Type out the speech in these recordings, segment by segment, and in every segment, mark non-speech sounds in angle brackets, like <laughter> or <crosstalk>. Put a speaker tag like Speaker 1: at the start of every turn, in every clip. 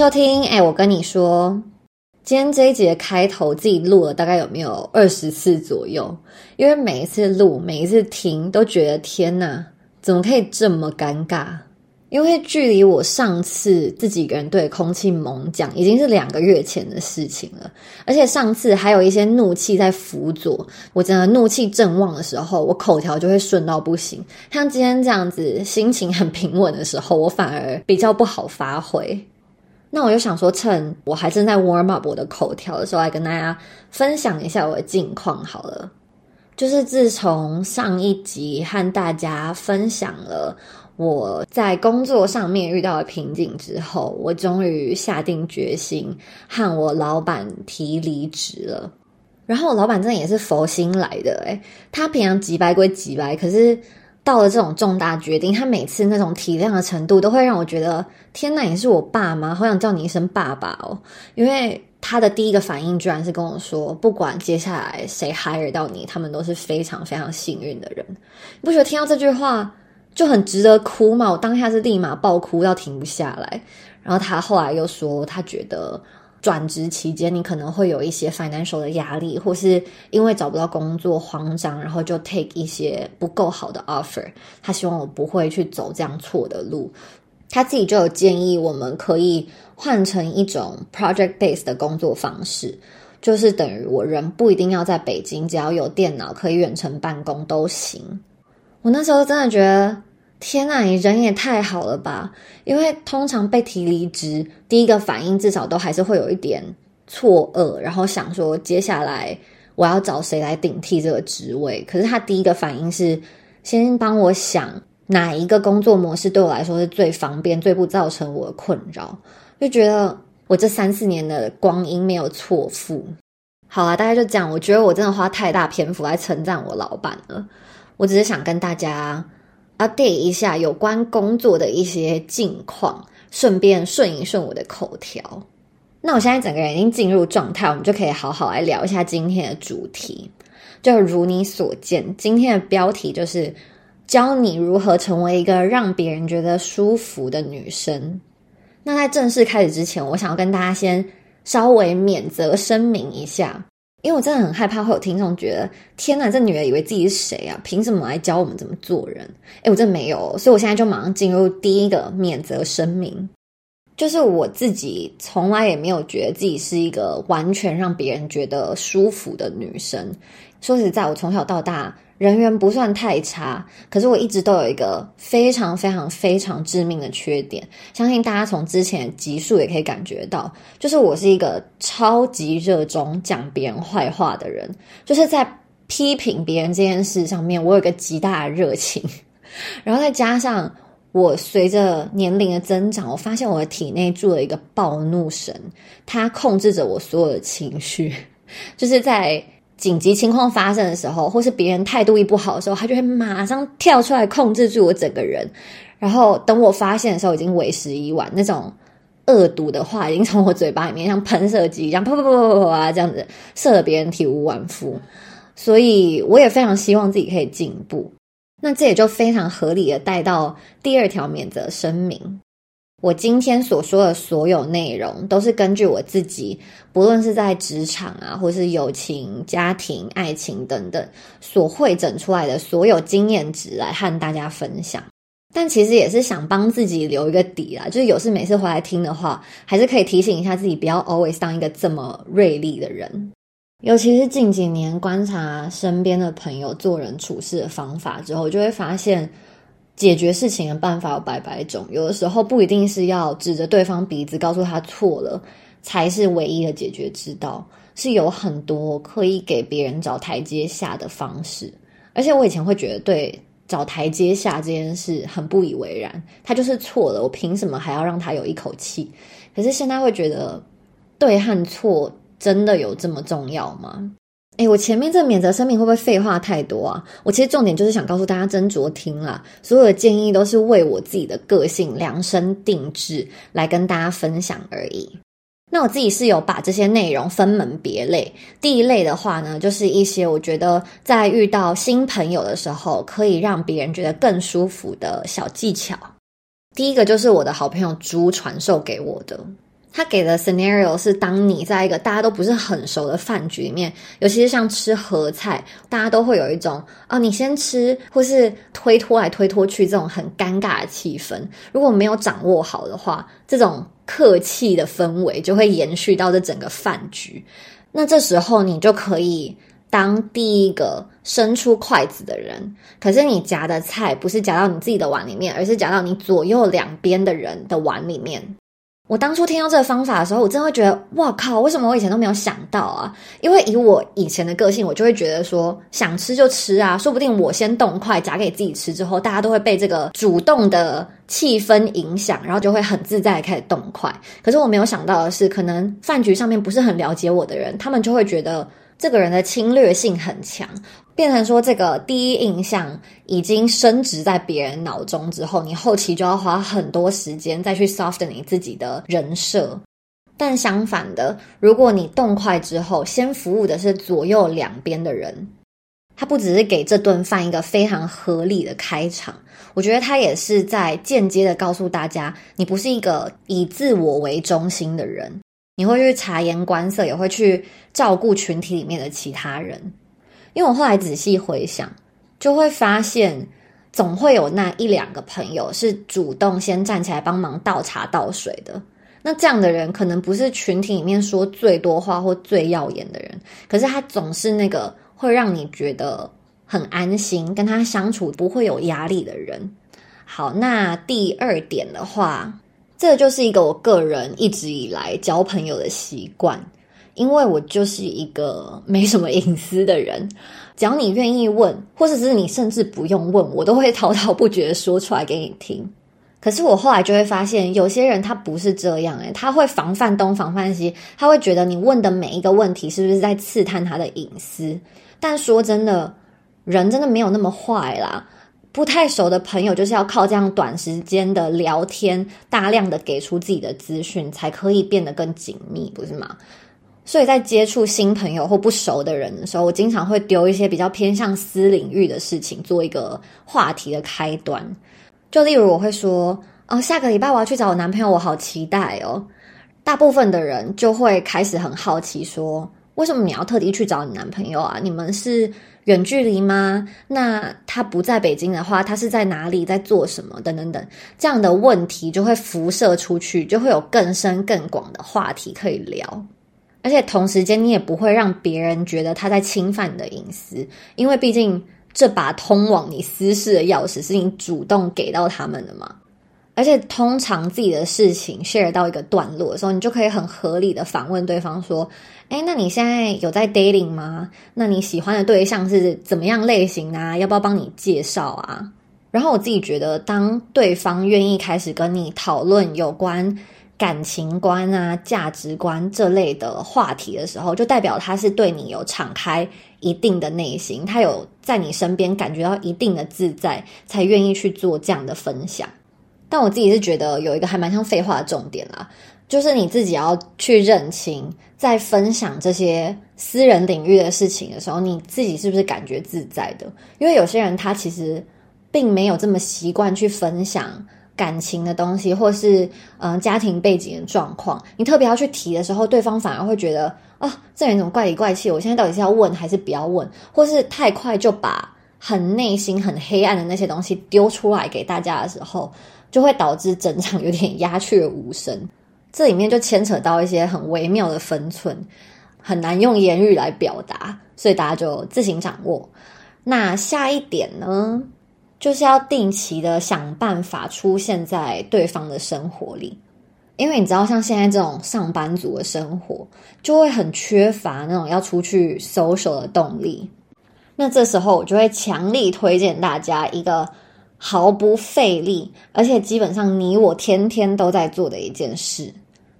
Speaker 1: 收听。哎，我跟你说，今天这一集的开头自己录了大概有没有二十次左右？因为每一次录，每一次听，都觉得天哪，怎么可以这么尴尬？因为距离我上次自己一个人对空气猛讲，已经是两个月前的事情了。而且上次还有一些怒气在辅佐，我真的怒气正旺的时候，我口条就会顺到不行。像今天这样子，心情很平稳的时候，我反而比较不好发挥。那我就想说，趁我还正在 warm up 我的口条的时候，来跟大家分享一下我的近况好了。就是自从上一集和大家分享了。我在工作上面遇到了瓶颈之后，我终于下定决心和我老板提离职了。然后我老板真的也是佛心来的，诶他平常急白归急白，可是到了这种重大决定，他每次那种体谅的程度，都会让我觉得天呐，你是我爸妈，好想叫你一声爸爸哦。因为他的第一个反应居然是跟我说，不管接下来谁 hire 到你，他们都是非常非常幸运的人。你不觉得听到这句话？就很值得哭吗！我当下是立马爆哭到停不下来。然后他后来又说，他觉得转职期间你可能会有一些 financial 的压力，或是因为找不到工作慌张，然后就 take 一些不够好的 offer。他希望我不会去走这样错的路。他自己就有建议，我们可以换成一种 project base 的工作方式，就是等于我人不一定要在北京，只要有电脑可以远程办公都行。我那时候真的觉得，天呐，你人也太好了吧！因为通常被提离职，第一个反应至少都还是会有一点错愕，然后想说接下来我要找谁来顶替这个职位。可是他第一个反应是先帮我想哪一个工作模式对我来说是最方便、最不造成我的困扰，就觉得我这三四年的光阴没有错付。好啊，大概就讲，我觉得我真的花太大篇幅来称赞我老板了。我只是想跟大家 update 一下有关工作的一些近况，顺便顺一顺我的口条。那我现在整个人已经进入状态，我们就可以好好来聊一下今天的主题。就如你所见，今天的标题就是教你如何成为一个让别人觉得舒服的女生。那在正式开始之前，我想要跟大家先稍微免责声明一下。因为我真的很害怕会有听众觉得，天哪，这女人以为自己是谁啊？凭什么来教我们怎么做人？诶我真的没有，所以我现在就马上进入第一个免责声明，就是我自己从来也没有觉得自己是一个完全让别人觉得舒服的女生。说实在，我从小到大。人缘不算太差，可是我一直都有一个非常非常非常致命的缺点，相信大家从之前集数也可以感觉到，就是我是一个超级热衷讲别人坏话的人，就是在批评别人这件事上面，我有一个极大的热情，<laughs> 然后再加上我随着年龄的增长，我发现我的体内住了一个暴怒神，它控制着我所有的情绪，<laughs> 就是在。紧急情况发生的时候，或是别人态度一不好的时候，他就会马上跳出来控制住我整个人。然后等我发现的时候，已经为时已晚。那种恶毒的话已经从我嘴巴里面像喷射机一样，啪啪啪啪啪啊，这样子射得别人体无完肤。所以我也非常希望自己可以进步。那这也就非常合理的带到第二条免责声明。我今天所说的所有内容，都是根据我自己，不论是在职场啊，或是友情、家庭、爱情等等，所汇整出来的所有经验值来和大家分享。但其实也是想帮自己留一个底啦，就是有事没事回来听的话，还是可以提醒一下自己，不要 always 当一个这么锐利的人。尤其是近几年观察身边的朋友做人处事的方法之后，就会发现。解决事情的办法有百百种，有的时候不一定是要指着对方鼻子告诉他错了才是唯一的解决之道，是有很多可以给别人找台阶下的方式。而且我以前会觉得对找台阶下这件事很不以为然，他就是错了，我凭什么还要让他有一口气？可是现在会觉得对和错真的有这么重要吗？哎，我前面这免责声明会不会废话太多啊？我其实重点就是想告诉大家斟酌听啦，所有的建议都是为我自己的个性量身定制来跟大家分享而已。那我自己是有把这些内容分门别类，第一类的话呢，就是一些我觉得在遇到新朋友的时候可以让别人觉得更舒服的小技巧。第一个就是我的好朋友猪传授给我的。他给的 scenario 是，当你在一个大家都不是很熟的饭局里面，尤其是像吃合菜，大家都会有一种啊，你先吃，或是推脱来推脱去这种很尴尬的气氛。如果没有掌握好的话，这种客气的氛围就会延续到这整个饭局。那这时候你就可以当第一个伸出筷子的人，可是你夹的菜不是夹到你自己的碗里面，而是夹到你左右两边的人的碗里面。我当初听到这个方法的时候，我真的会觉得，哇靠！为什么我以前都没有想到啊？因为以我以前的个性，我就会觉得说，想吃就吃啊，说不定我先动筷夹给自己吃之后，大家都会被这个主动的气氛影响，然后就会很自在开始动筷。可是我没有想到的是，可能饭局上面不是很了解我的人，他们就会觉得这个人的侵略性很强。变成说，这个第一印象已经升值在别人脑中之后，你后期就要花很多时间再去 soften 你自己的人设。但相反的，如果你动筷之后，先服务的是左右两边的人，他不只是给这顿饭一个非常合理的开场，我觉得他也是在间接的告诉大家，你不是一个以自我为中心的人，你会去察言观色，也会去照顾群体里面的其他人。因为我后来仔细回想，就会发现，总会有那一两个朋友是主动先站起来帮忙倒茶倒水的。那这样的人可能不是群体里面说最多话或最耀眼的人，可是他总是那个会让你觉得很安心，跟他相处不会有压力的人。好，那第二点的话，这就是一个我个人一直以来交朋友的习惯。因为我就是一个没什么隐私的人，只要你愿意问，或者是你甚至不用问，我都会滔滔不绝的说出来给你听。可是我后来就会发现，有些人他不是这样，诶他会防范东防范西，他会觉得你问的每一个问题是不是在刺探他的隐私。但说真的，人真的没有那么坏啦。不太熟的朋友，就是要靠这样短时间的聊天，大量的给出自己的资讯，才可以变得更紧密，不是吗？所以在接触新朋友或不熟的人的时候，我经常会丢一些比较偏向私领域的事情，做一个话题的开端。就例如我会说：“哦，下个礼拜我要去找我男朋友，我好期待哦。”大部分的人就会开始很好奇，说：“为什么你要特地去找你男朋友啊？你们是远距离吗？那他不在北京的话，他是在哪里，在做什么？等等等，这样的问题就会辐射出去，就会有更深更广的话题可以聊。”而且同时间，你也不会让别人觉得他在侵犯你的隐私，因为毕竟这把通往你私事的钥匙是你主动给到他们的嘛。而且通常自己的事情 share 到一个段落的时候，你就可以很合理的反问对方说：“哎，那你现在有在 dating 吗？那你喜欢的对象是怎么样类型啊？要不要帮你介绍啊？”然后我自己觉得，当对方愿意开始跟你讨论有关。感情观啊、价值观这类的话题的时候，就代表他是对你有敞开一定的内心，他有在你身边感觉到一定的自在，才愿意去做这样的分享。但我自己是觉得有一个还蛮像废话的重点啦，就是你自己要去认清，在分享这些私人领域的事情的时候，你自己是不是感觉自在的？因为有些人他其实并没有这么习惯去分享。感情的东西，或是嗯家庭背景的状况，你特别要去提的时候，对方反而会觉得啊，这人怎么怪里怪气？我现在到底是要问还是不要问？或是太快就把很内心、很黑暗的那些东西丢出来给大家的时候，就会导致整场有点鸦雀无声。这里面就牵扯到一些很微妙的分寸，很难用言语来表达，所以大家就自行掌握。那下一点呢？就是要定期的想办法出现在对方的生活里，因为你知道，像现在这种上班族的生活，就会很缺乏那种要出去 social 的动力。那这时候，我就会强力推荐大家一个毫不费力，而且基本上你我天天都在做的一件事，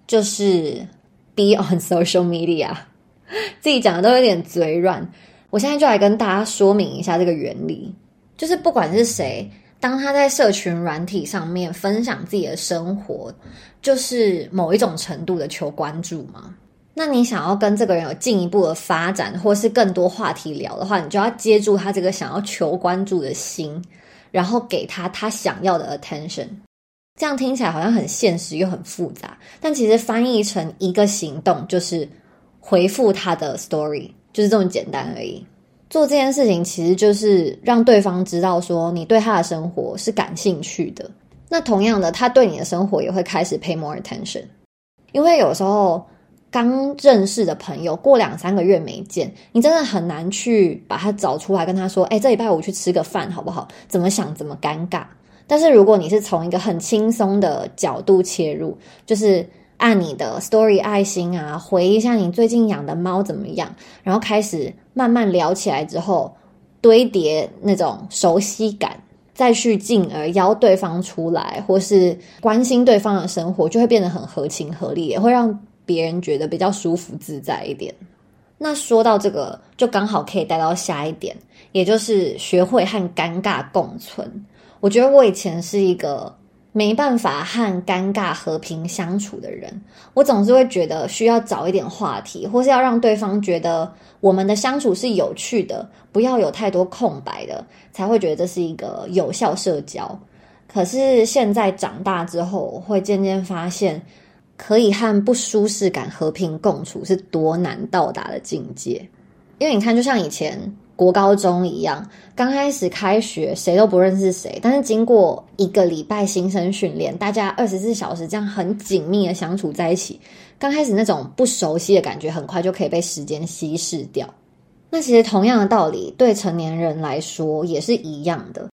Speaker 1: 就是 be on <laughs> social media。<laughs> 自己讲的都有点嘴软，我现在就来跟大家说明一下这个原理。就是不管是谁，当他在社群软体上面分享自己的生活，就是某一种程度的求关注嘛。那你想要跟这个人有进一步的发展，或是更多话题聊的话，你就要接住他这个想要求关注的心，然后给他他想要的 attention。这样听起来好像很现实又很复杂，但其实翻译成一个行动就是回复他的 story，就是这么简单而已。做这件事情其实就是让对方知道说你对他的生活是感兴趣的。那同样的，他对你的生活也会开始 pay more attention。因为有时候刚认识的朋友过两三个月没见，你真的很难去把他找出来跟他说：“哎，这礼拜五去吃个饭好不好？”怎么想怎么尴尬。但是如果你是从一个很轻松的角度切入，就是按你的 story 爱心啊，回忆一下你最近养的猫怎么样，然后开始慢慢聊起来之后，堆叠那种熟悉感，再去进而邀对方出来，或是关心对方的生活，就会变得很合情合理，也会让别人觉得比较舒服自在一点。那说到这个，就刚好可以带到下一点，也就是学会和尴尬共存。我觉得我以前是一个没办法和尴尬和平相处的人，我总是会觉得需要找一点话题，或是要让对方觉得我们的相处是有趣的，不要有太多空白的，才会觉得这是一个有效社交。可是现在长大之后，会渐渐发现，可以和不舒适感和平共处是多难到达的境界。因为你看，就像以前。国高中一样，刚开始开学谁都不认识谁，但是经过一个礼拜新生训练，大家二十四小时这样很紧密的相处在一起，刚开始那种不熟悉的感觉，很快就可以被时间稀释掉。那其实同样的道理，对成年人来说也是一样的。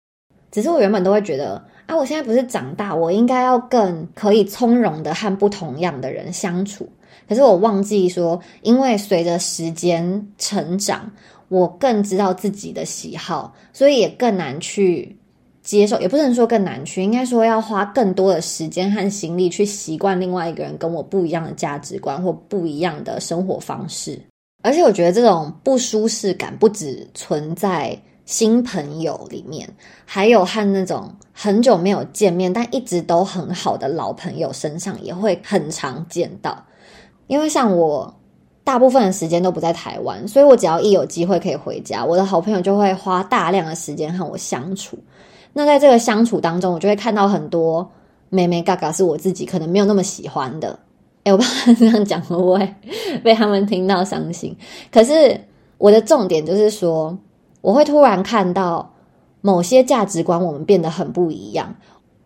Speaker 1: 只是我原本都会觉得，啊，我现在不是长大，我应该要更可以从容的和不同样的人相处。可是我忘记说，因为随着时间成长。我更知道自己的喜好，所以也更难去接受，也不能说更难去，应该说要花更多的时间和心力去习惯另外一个人跟我不一样的价值观或不一样的生活方式。而且我觉得这种不舒适感不只存在新朋友里面，还有和那种很久没有见面但一直都很好的老朋友身上也会很常见到。因为像我。大部分的时间都不在台湾，所以我只要一有机会可以回家，我的好朋友就会花大量的时间和我相处。那在这个相处当中，我就会看到很多妹妹嘎嘎是我自己可能没有那么喜欢的。<laughs> 哎，我不知道这样讲会不会被他们听到伤心。可是我的重点就是说，我会突然看到某些价值观我们变得很不一样。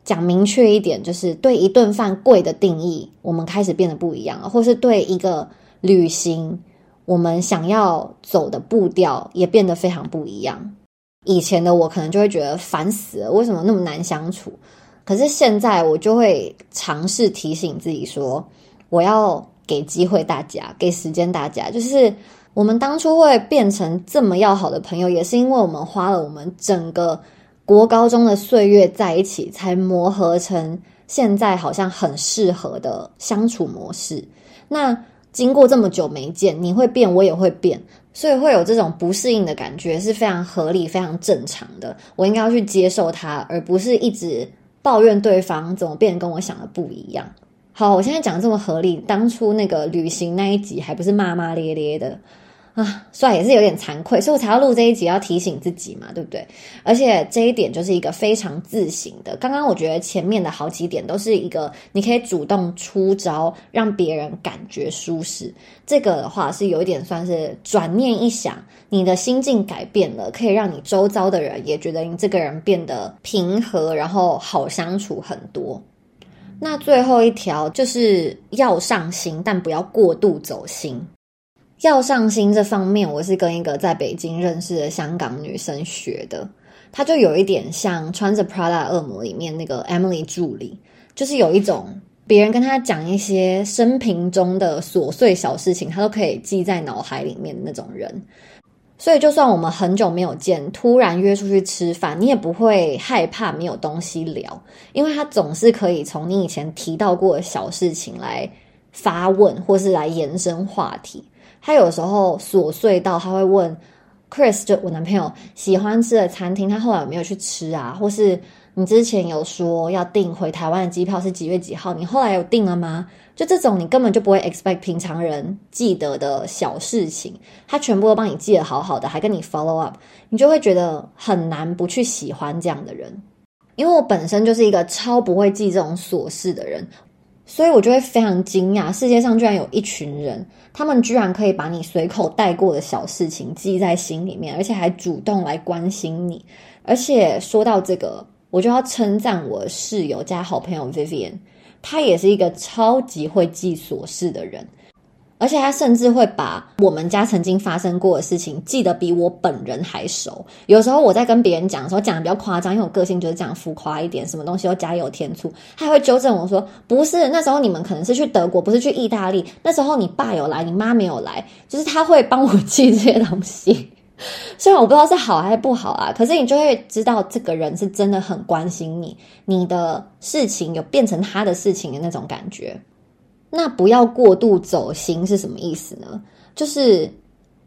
Speaker 1: 讲明确一点，就是对一顿饭贵的定义，我们开始变得不一样了，或是对一个。旅行，我们想要走的步调也变得非常不一样。以前的我可能就会觉得烦死了，为什么那么难相处？可是现在我就会尝试提醒自己说，我要给机会大家，给时间大家。就是我们当初会变成这么要好的朋友，也是因为我们花了我们整个国高中的岁月在一起，才磨合成现在好像很适合的相处模式。那。经过这么久没见，你会变，我也会变，所以会有这种不适应的感觉，是非常合理、非常正常的。我应该要去接受它，而不是一直抱怨对方怎么变跟我想的不一样。好，我现在讲这么合理，当初那个旅行那一集还不是骂骂咧咧的。啊，算也是有点惭愧，所以我才要录这一集，要提醒自己嘛，对不对？而且这一点就是一个非常自省的。刚刚我觉得前面的好几点都是一个你可以主动出招，让别人感觉舒适。这个的话是有一点算是转念一想，你的心境改变了，可以让你周遭的人也觉得你这个人变得平和，然后好相处很多。那最后一条就是要上心，但不要过度走心。要上心这方面，我是跟一个在北京认识的香港女生学的。她就有一点像穿着 Prada 恶魔里面那个 Emily 助理，就是有一种别人跟她讲一些生平中的琐碎小事情，她都可以记在脑海里面的那种人。所以，就算我们很久没有见，突然约出去吃饭，你也不会害怕没有东西聊，因为他总是可以从你以前提到过的小事情来发问，或是来延伸话题。他有时候琐碎到他会问 Chris，就我男朋友喜欢吃的餐厅，他后来有没有去吃啊？或是你之前有说要订回台湾的机票是几月几号？你后来有订了吗？就这种你根本就不会 expect 平常人记得的小事情，他全部都帮你记得好好的，还跟你 follow up，你就会觉得很难不去喜欢这样的人。因为我本身就是一个超不会记这种琐事的人，所以我就会非常惊讶，世界上居然有一群人，他们居然可以把你随口带过的小事情记在心里面，而且还主动来关心你。而且说到这个，我就要称赞我的室友加好朋友 Vivian，他也是一个超级会记琐事的人。而且他甚至会把我们家曾经发生过的事情记得比我本人还熟。有时候我在跟别人讲的时候，讲的比较夸张，因为我个性就是这样浮夸一点，什么东西都加油添醋。他会纠正我说：“不是，那时候你们可能是去德国，不是去意大利。那时候你爸有来，你妈没有来。”就是他会帮我记这些东西。<laughs> 虽然我不知道是好还是不好啊，可是你就会知道这个人是真的很关心你，你的事情有变成他的事情的那种感觉。那不要过度走心是什么意思呢？就是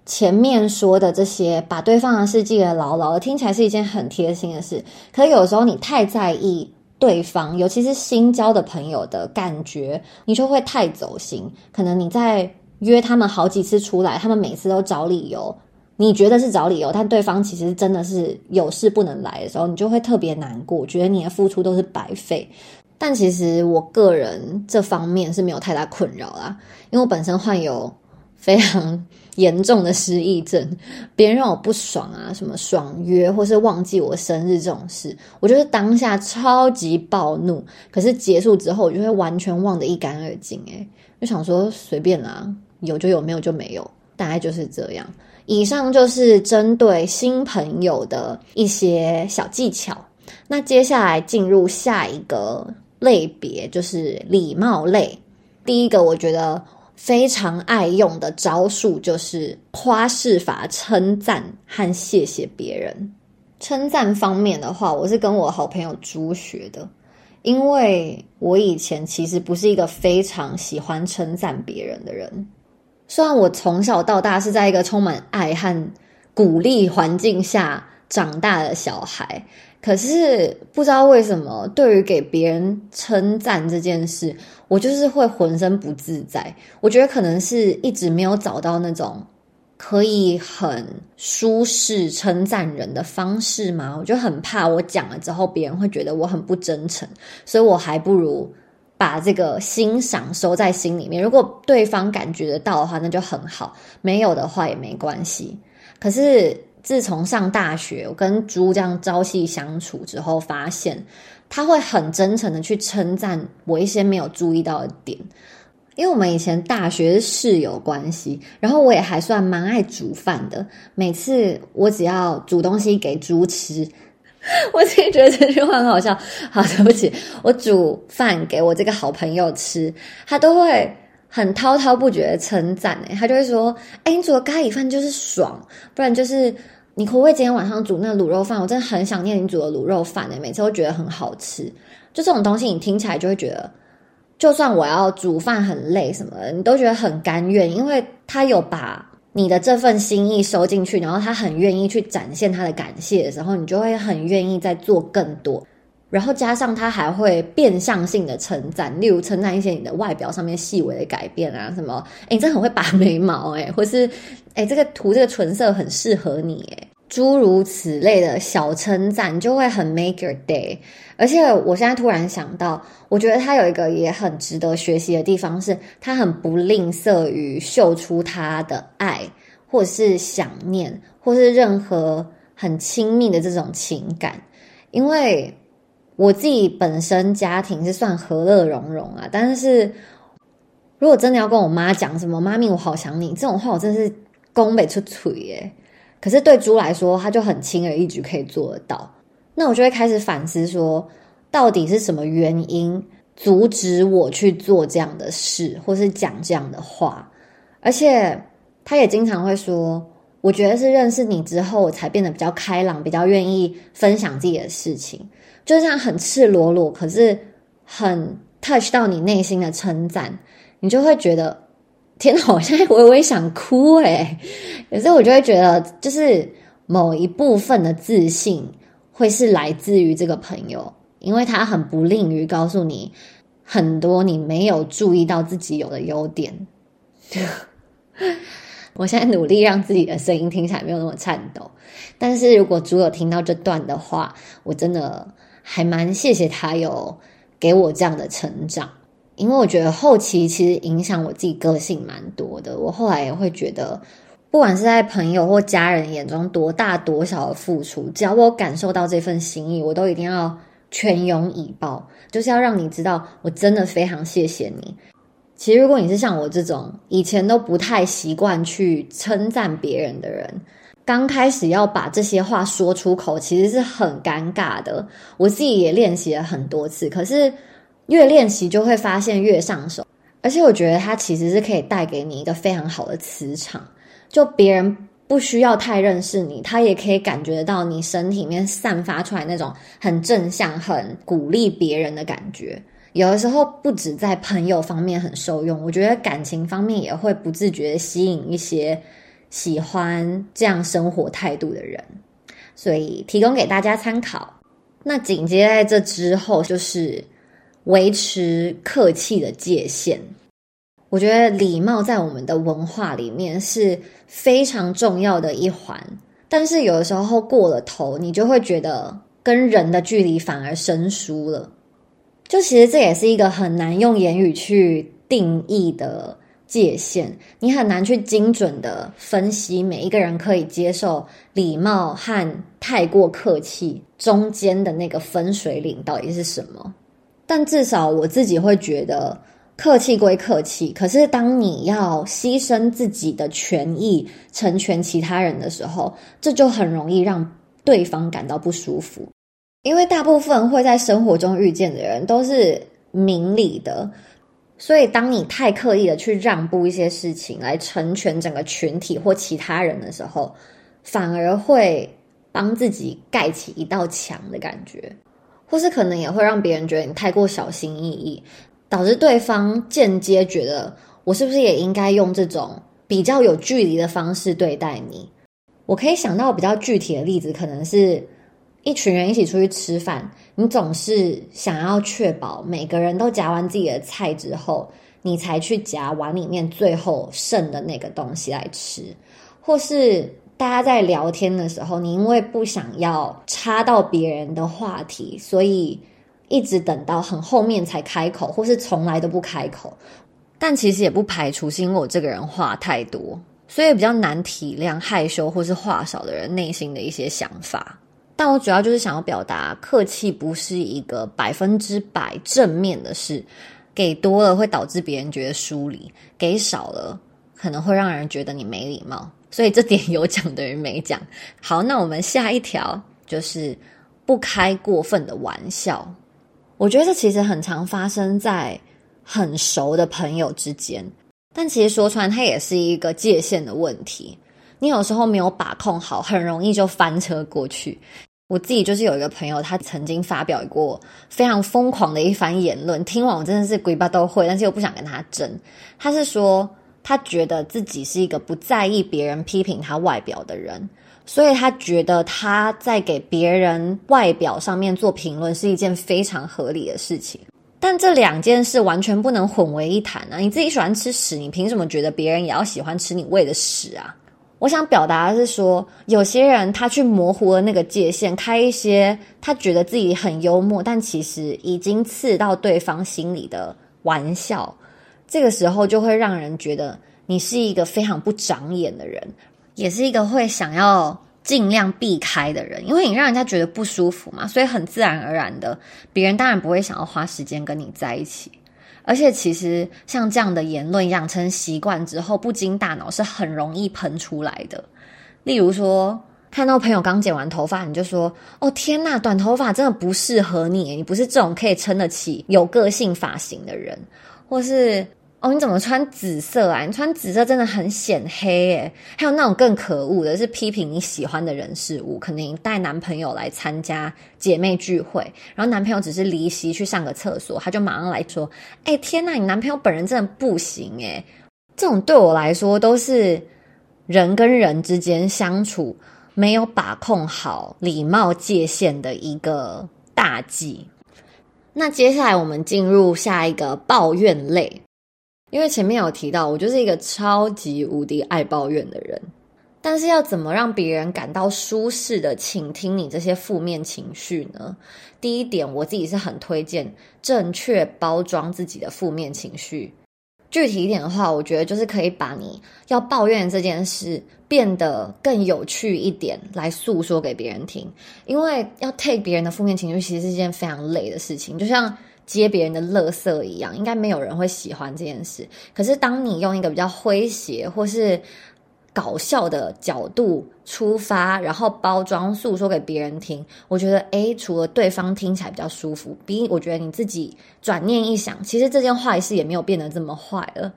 Speaker 1: 前面说的这些，把对方的事记得牢牢的，听起来是一件很贴心的事。可有时候你太在意对方，尤其是新交的朋友的感觉，你就会太走心。可能你在约他们好几次出来，他们每次都找理由，你觉得是找理由，但对方其实真的是有事不能来的时候，你就会特别难过，觉得你的付出都是白费。但其实我个人这方面是没有太大困扰啦，因为我本身患有非常严重的失忆症，别人让我不爽啊，什么爽约或是忘记我生日这种事，我就是当下超级暴怒，可是结束之后我就会完全忘得一干二净，诶就想说随便啦，有就有，没有就没有，大概就是这样。以上就是针对新朋友的一些小技巧，那接下来进入下一个。类别就是礼貌类。第一个，我觉得非常爱用的招数就是花式法称赞和谢谢别人。称赞方面的话，我是跟我好朋友朱学的，因为我以前其实不是一个非常喜欢称赞别人的人。虽然我从小到大是在一个充满爱和鼓励环境下长大的小孩。可是不知道为什么，对于给别人称赞这件事，我就是会浑身不自在。我觉得可能是一直没有找到那种可以很舒适称赞人的方式嘛。我就很怕我讲了之后，别人会觉得我很不真诚，所以我还不如把这个欣赏收在心里面。如果对方感觉得到的话，那就很好；没有的话也没关系。可是。自从上大学，我跟猪这样朝夕相处之后，发现他会很真诚的去称赞我一些没有注意到的点。因为我们以前大学室友关系，然后我也还算蛮爱煮饭的。每次我只要煮东西给猪吃，<laughs> 我自己觉得这句话很好笑。好，对不起，我煮饭给我这个好朋友吃，他都会。很滔滔不绝的称赞诶，他就会说：“哎，你煮的咖喱饭就是爽，不然就是你可不可以今天晚上煮那卤肉饭？我真的很想念你煮的卤肉饭诶，每次都觉得很好吃。就这种东西，你听起来就会觉得，就算我要煮饭很累什么的，你都觉得很甘愿，因为他有把你的这份心意收进去，然后他很愿意去展现他的感谢的时候，你就会很愿意再做更多。”然后加上他还会变相性的称赞，例如称赞一些你的外表上面细微的改变啊，什么，哎，你真的很会拔眉毛，哎，<laughs> 或是，哎，这个涂这个唇色很适合你，哎，诸如此类的小称赞就会很 make your day。而且我现在突然想到，我觉得他有一个也很值得学习的地方，是他很不吝啬于秀出他的爱，或是想念，或是任何很亲密的这种情感，因为。我自己本身家庭是算和乐融融啊，但是如果真的要跟我妈讲什么“妈咪，我好想你”这种话，我真是宫北出嘴耶。可是对猪来说，他就很轻而易举可以做得到。那我就会开始反思说，到底是什么原因阻止我去做这样的事，或是讲这样的话？而且他也经常会说，我觉得是认识你之后，我才变得比较开朗，比较愿意分享自己的事情。就这样很赤裸裸，可是很 touch 到你内心的称赞，你就会觉得天哪！我现在微微想哭诶。有时候我就会觉得，就是某一部分的自信会是来自于这个朋友，因为他很不吝于告诉你很多你没有注意到自己有的优点。我现在努力让自己的声音听起来没有那么颤抖，但是如果主有听到这段的话，我真的。还蛮谢谢他有给我这样的成长，因为我觉得后期其实影响我自己个性蛮多的。我后来也会觉得，不管是在朋友或家人眼中多大多小的付出，只要我感受到这份心意，我都一定要全勇以报，就是要让你知道我真的非常谢谢你。其实，如果你是像我这种以前都不太习惯去称赞别人的人，刚开始要把这些话说出口，其实是很尴尬的。我自己也练习了很多次，可是越练习就会发现越上手。而且我觉得它其实是可以带给你一个非常好的磁场，就别人不需要太认识你，他也可以感觉到你身体里面散发出来那种很正向、很鼓励别人的感觉。有的时候不止在朋友方面很受用，我觉得感情方面也会不自觉吸引一些喜欢这样生活态度的人，所以提供给大家参考。那紧接在这之后就是维持客气的界限。我觉得礼貌在我们的文化里面是非常重要的一环，但是有的时候过了头，你就会觉得跟人的距离反而生疏了。就其实这也是一个很难用言语去定义的界限，你很难去精准的分析每一个人可以接受礼貌和太过客气中间的那个分水岭到底是什么。但至少我自己会觉得，客气归客气，可是当你要牺牲自己的权益成全其他人的时候，这就很容易让对方感到不舒服。因为大部分会在生活中遇见的人都是明理的，所以当你太刻意的去让步一些事情来成全整个群体或其他人的时候，反而会帮自己盖起一道墙的感觉，或是可能也会让别人觉得你太过小心翼翼，导致对方间接觉得我是不是也应该用这种比较有距离的方式对待你？我可以想到比较具体的例子，可能是。一群人一起出去吃饭，你总是想要确保每个人都夹完自己的菜之后，你才去夹碗里面最后剩的那个东西来吃，或是大家在聊天的时候，你因为不想要插到别人的话题，所以一直等到很后面才开口，或是从来都不开口。但其实也不排除是因为我这个人话太多，所以比较难体谅害羞或是话少的人内心的一些想法。但我主要就是想要表达，客气不是一个百分之百正面的事，给多了会导致别人觉得疏离，给少了可能会让人觉得你没礼貌。所以这点有讲的人没讲。好，那我们下一条就是不开过分的玩笑。我觉得这其实很常发生在很熟的朋友之间，但其实说穿，它也是一个界限的问题。你有时候没有把控好，很容易就翻车过去。我自己就是有一个朋友，他曾经发表过非常疯狂的一番言论，听完我真的是鬼巴都会，但是又不想跟他争。他是说，他觉得自己是一个不在意别人批评他外表的人，所以他觉得他在给别人外表上面做评论是一件非常合理的事情。但这两件事完全不能混为一谈啊！你自己喜欢吃屎，你凭什么觉得别人也要喜欢吃你喂的屎啊？我想表达的是说，有些人他去模糊了那个界限，开一些他觉得自己很幽默，但其实已经刺到对方心里的玩笑，这个时候就会让人觉得你是一个非常不长眼的人，也是一个会想要尽量避开的人，因为你让人家觉得不舒服嘛，所以很自然而然的，别人当然不会想要花时间跟你在一起。而且，其实像这样的言论养成习惯之后，不经大脑是很容易喷出来的。例如说，看到朋友刚剪完头发，你就说：“哦，天呐，短头发真的不适合你，你不是这种可以撑得起有个性发型的人。”或是。哦，你怎么穿紫色啊？你穿紫色真的很显黑耶。还有那种更可恶的是批评你喜欢的人事物，可能带男朋友来参加姐妹聚会，然后男朋友只是离席去上个厕所，他就马上来说：“哎，天呐，你男朋友本人真的不行诶。这种对我来说都是人跟人之间相处没有把控好礼貌界限的一个大忌。那接下来我们进入下一个抱怨类。因为前面有提到，我就是一个超级无敌爱抱怨的人。但是要怎么让别人感到舒适的倾听你这些负面情绪呢？第一点，我自己是很推荐正确包装自己的负面情绪。具体一点的话，我觉得就是可以把你要抱怨这件事变得更有趣一点，来诉说给别人听。因为要 take 别人的负面情绪，其实是一件非常累的事情，就像接别人的垃圾一样，应该没有人会喜欢这件事。可是当你用一个比较诙谐或是搞笑的角度出发，然后包装诉说给别人听，我觉得，A，除了对方听起来比较舒服，，B 我觉得你自己转念一想，其实这件坏事也没有变得这么坏了。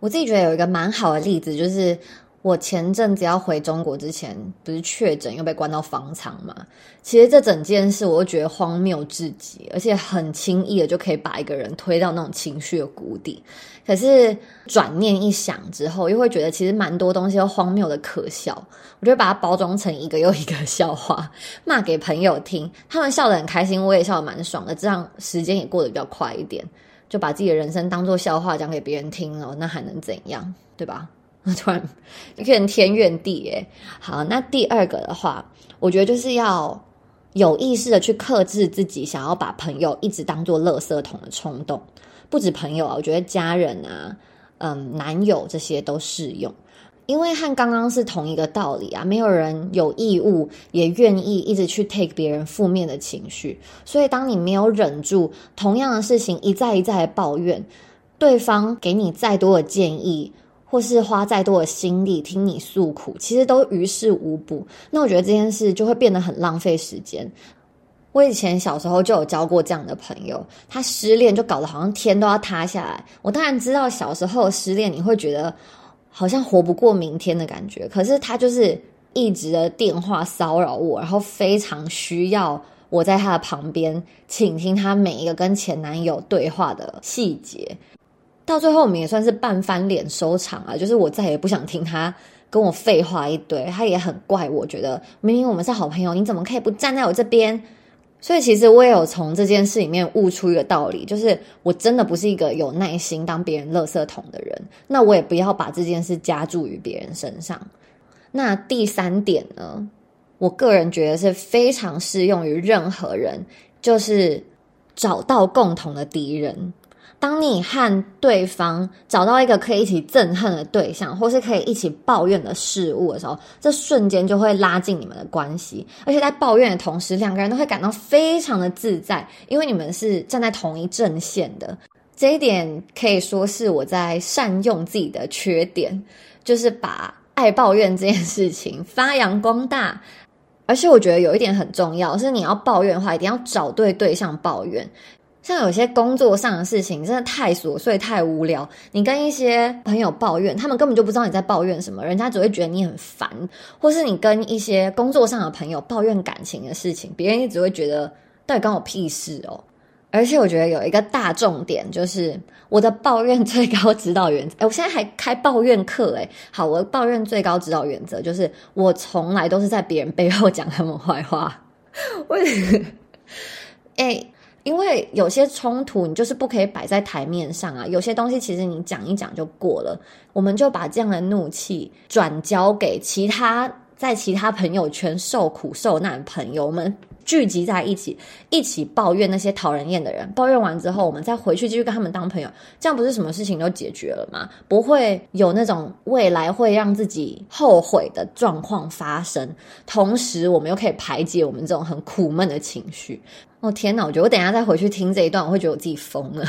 Speaker 1: 我自己觉得有一个蛮好的例子就是。我前阵子要回中国之前，不是确诊又被关到房舱嘛？其实这整件事，我都觉得荒谬至极，而且很轻易的就可以把一个人推到那种情绪的谷底。可是转念一想之后，又会觉得其实蛮多东西都荒谬的可笑。我就把它包装成一个又一个笑话，骂给朋友听，他们笑得很开心，我也笑得蛮爽的，这样时间也过得比较快一点。就把自己的人生当做笑话讲给别人听了，那还能怎样？对吧？<laughs> 突然怨天怨地诶。好，那第二个的话，我觉得就是要有意识的去克制自己想要把朋友一直当做垃圾桶的冲动。不止朋友啊，我觉得家人啊，嗯，男友这些都适用。因为和刚刚是同一个道理啊，没有人有义务也愿意一直去 take 别人负面的情绪。所以，当你没有忍住同样的事情一再一再的抱怨，对方给你再多的建议。或是花再多的心力听你诉苦，其实都于事无补。那我觉得这件事就会变得很浪费时间。我以前小时候就有交过这样的朋友，他失恋就搞得好像天都要塌下来。我当然知道小时候失恋你会觉得好像活不过明天的感觉，可是他就是一直的电话骚扰我，然后非常需要我在他的旁边倾听他每一个跟前男友对话的细节。到最后，我们也算是半翻脸收场啊！就是我再也不想听他跟我废话一堆，他也很怪我，觉得明明我们是好朋友，你怎么可以不站在我这边？所以其实我也有从这件事里面悟出一个道理，就是我真的不是一个有耐心当别人垃圾桶的人，那我也不要把这件事加注于别人身上。那第三点呢，我个人觉得是非常适用于任何人，就是找到共同的敌人。当你和对方找到一个可以一起憎恨的对象，或是可以一起抱怨的事物的时候，这瞬间就会拉近你们的关系。而且在抱怨的同时，两个人都会感到非常的自在，因为你们是站在同一阵线的。这一点可以说是我在善用自己的缺点，就是把爱抱怨这件事情发扬光大。而且我觉得有一点很重要，是你要抱怨的话，一定要找对对象抱怨。像有些工作上的事情真的太琐碎、太无聊，你跟一些朋友抱怨，他们根本就不知道你在抱怨什么，人家只会觉得你很烦；或是你跟一些工作上的朋友抱怨感情的事情，别人也只会觉得到底关我屁事哦。而且我觉得有一个大重点，就是我的抱怨最高指导原则。哎，我现在还开抱怨课哎。好，我抱怨最高指导原则就是，我从来都是在别人背后讲他们坏话。<laughs> 我，哎。因为有些冲突你就是不可以摆在台面上啊，有些东西其实你讲一讲就过了，我们就把这样的怒气转交给其他在其他朋友圈受苦受难朋友们。聚集在一起，一起抱怨那些讨人厌的人。抱怨完之后，我们再回去继续跟他们当朋友，这样不是什么事情都解决了吗？不会有那种未来会让自己后悔的状况发生。同时，我们又可以排解我们这种很苦闷的情绪。哦天哪！我觉得我等下再回去听这一段，我会觉得我自己疯了。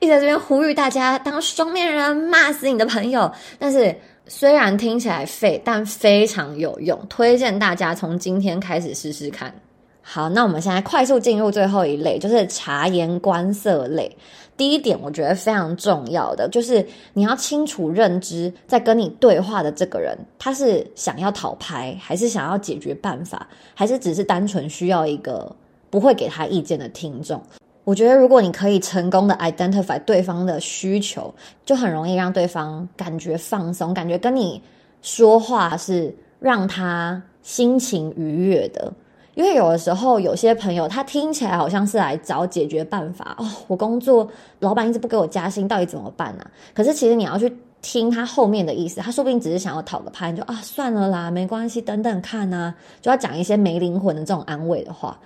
Speaker 1: 一直在这边呼吁大家当双面人，骂死你的朋友。但是虽然听起来废，但非常有用，推荐大家从今天开始试试看。好，那我们现在快速进入最后一类，就是察言观色类。第一点，我觉得非常重要的就是你要清楚认知，在跟你对话的这个人，他是想要讨拍，还是想要解决办法，还是只是单纯需要一个不会给他意见的听众。我觉得，如果你可以成功的 identify 对方的需求，就很容易让对方感觉放松，感觉跟你说话是让他心情愉悦的。因为有的时候，有些朋友他听起来好像是来找解决办法哦。我工作，老板一直不给我加薪，到底怎么办呢？可是其实你要去听他后面的意思，他说不定只是想要讨个拍，就啊算了啦，没关系，等等看啊，就要讲一些没灵魂的这种安慰的话。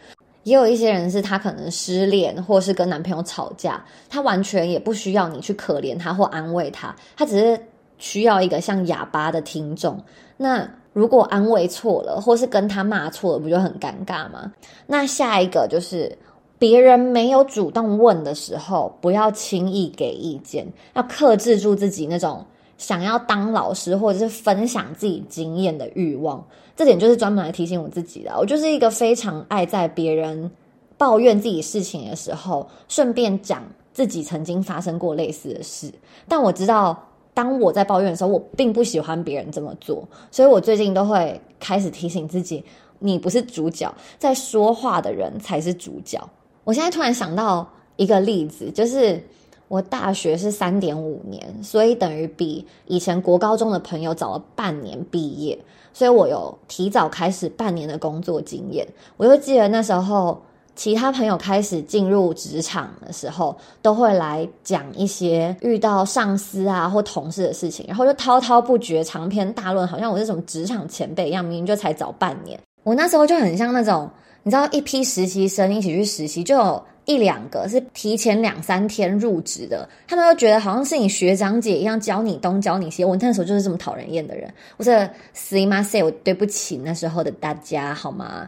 Speaker 1: 也有一些人是他可能失恋，或是跟男朋友吵架，他完全也不需要你去可怜他或安慰他，他只是需要一个像哑巴的听众。那如果安慰错了，或是跟他骂错了，不就很尴尬吗？那下一个就是别人没有主动问的时候，不要轻易给意见，要克制住自己那种想要当老师或者是分享自己经验的欲望。这点就是专门来提醒我自己的。我就是一个非常爱在别人抱怨自己事情的时候，顺便讲自己曾经发生过类似的事。但我知道，当我在抱怨的时候，我并不喜欢别人这么做，所以我最近都会开始提醒自己：你不是主角，在说话的人才是主角。我现在突然想到一个例子，就是我大学是三点五年，所以等于比以前国高中的朋友早了半年毕业。所以我有提早开始半年的工作经验，我就记得那时候其他朋友开始进入职场的时候，都会来讲一些遇到上司啊或同事的事情，然后就滔滔不绝、长篇大论，好像我是什么职场前辈一样，明明就才早半年。我那时候就很像那种，你知道，一批实习生一起去实习，就有。一两个是提前两三天入职的，他们都觉得好像是你学长姐一样教你东教你西。我那时候就是这么讨人厌的人。我是 say my say，我对不起那时候的大家，好吗？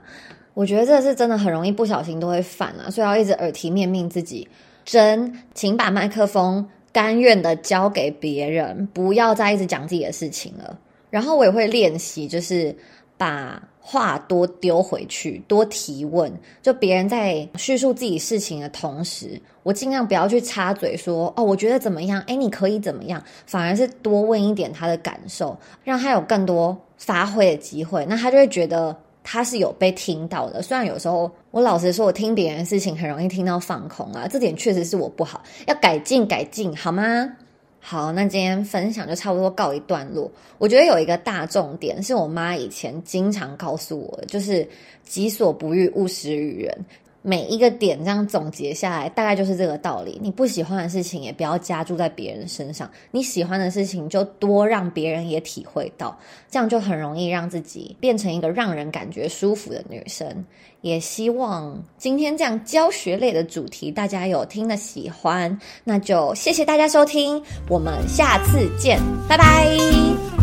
Speaker 1: 我觉得这是真的很容易不小心都会犯啊，所以要一直耳提面命自己。真，请把麦克风甘愿的交给别人，不要再一直讲自己的事情了。然后我也会练习，就是把。话多丢回去，多提问。就别人在叙述自己事情的同时，我尽量不要去插嘴说：“哦，我觉得怎么样？哎，你可以怎么样？”反而是多问一点他的感受，让他有更多发挥的机会。那他就会觉得他是有被听到的。虽然有时候我老实说，我听别人的事情很容易听到放空啊，这点确实是我不好，要改进改进，好吗？好，那今天分享就差不多告一段落。我觉得有一个大重点，是我妈以前经常告诉我，就是“己所不欲，勿施于人”。每一个点这样总结下来，大概就是这个道理。你不喜欢的事情，也不要加注在别人身上；你喜欢的事情，就多让别人也体会到，这样就很容易让自己变成一个让人感觉舒服的女生。也希望今天这样教学类的主题，大家有听的喜欢，那就谢谢大家收听，我们下次见，拜拜。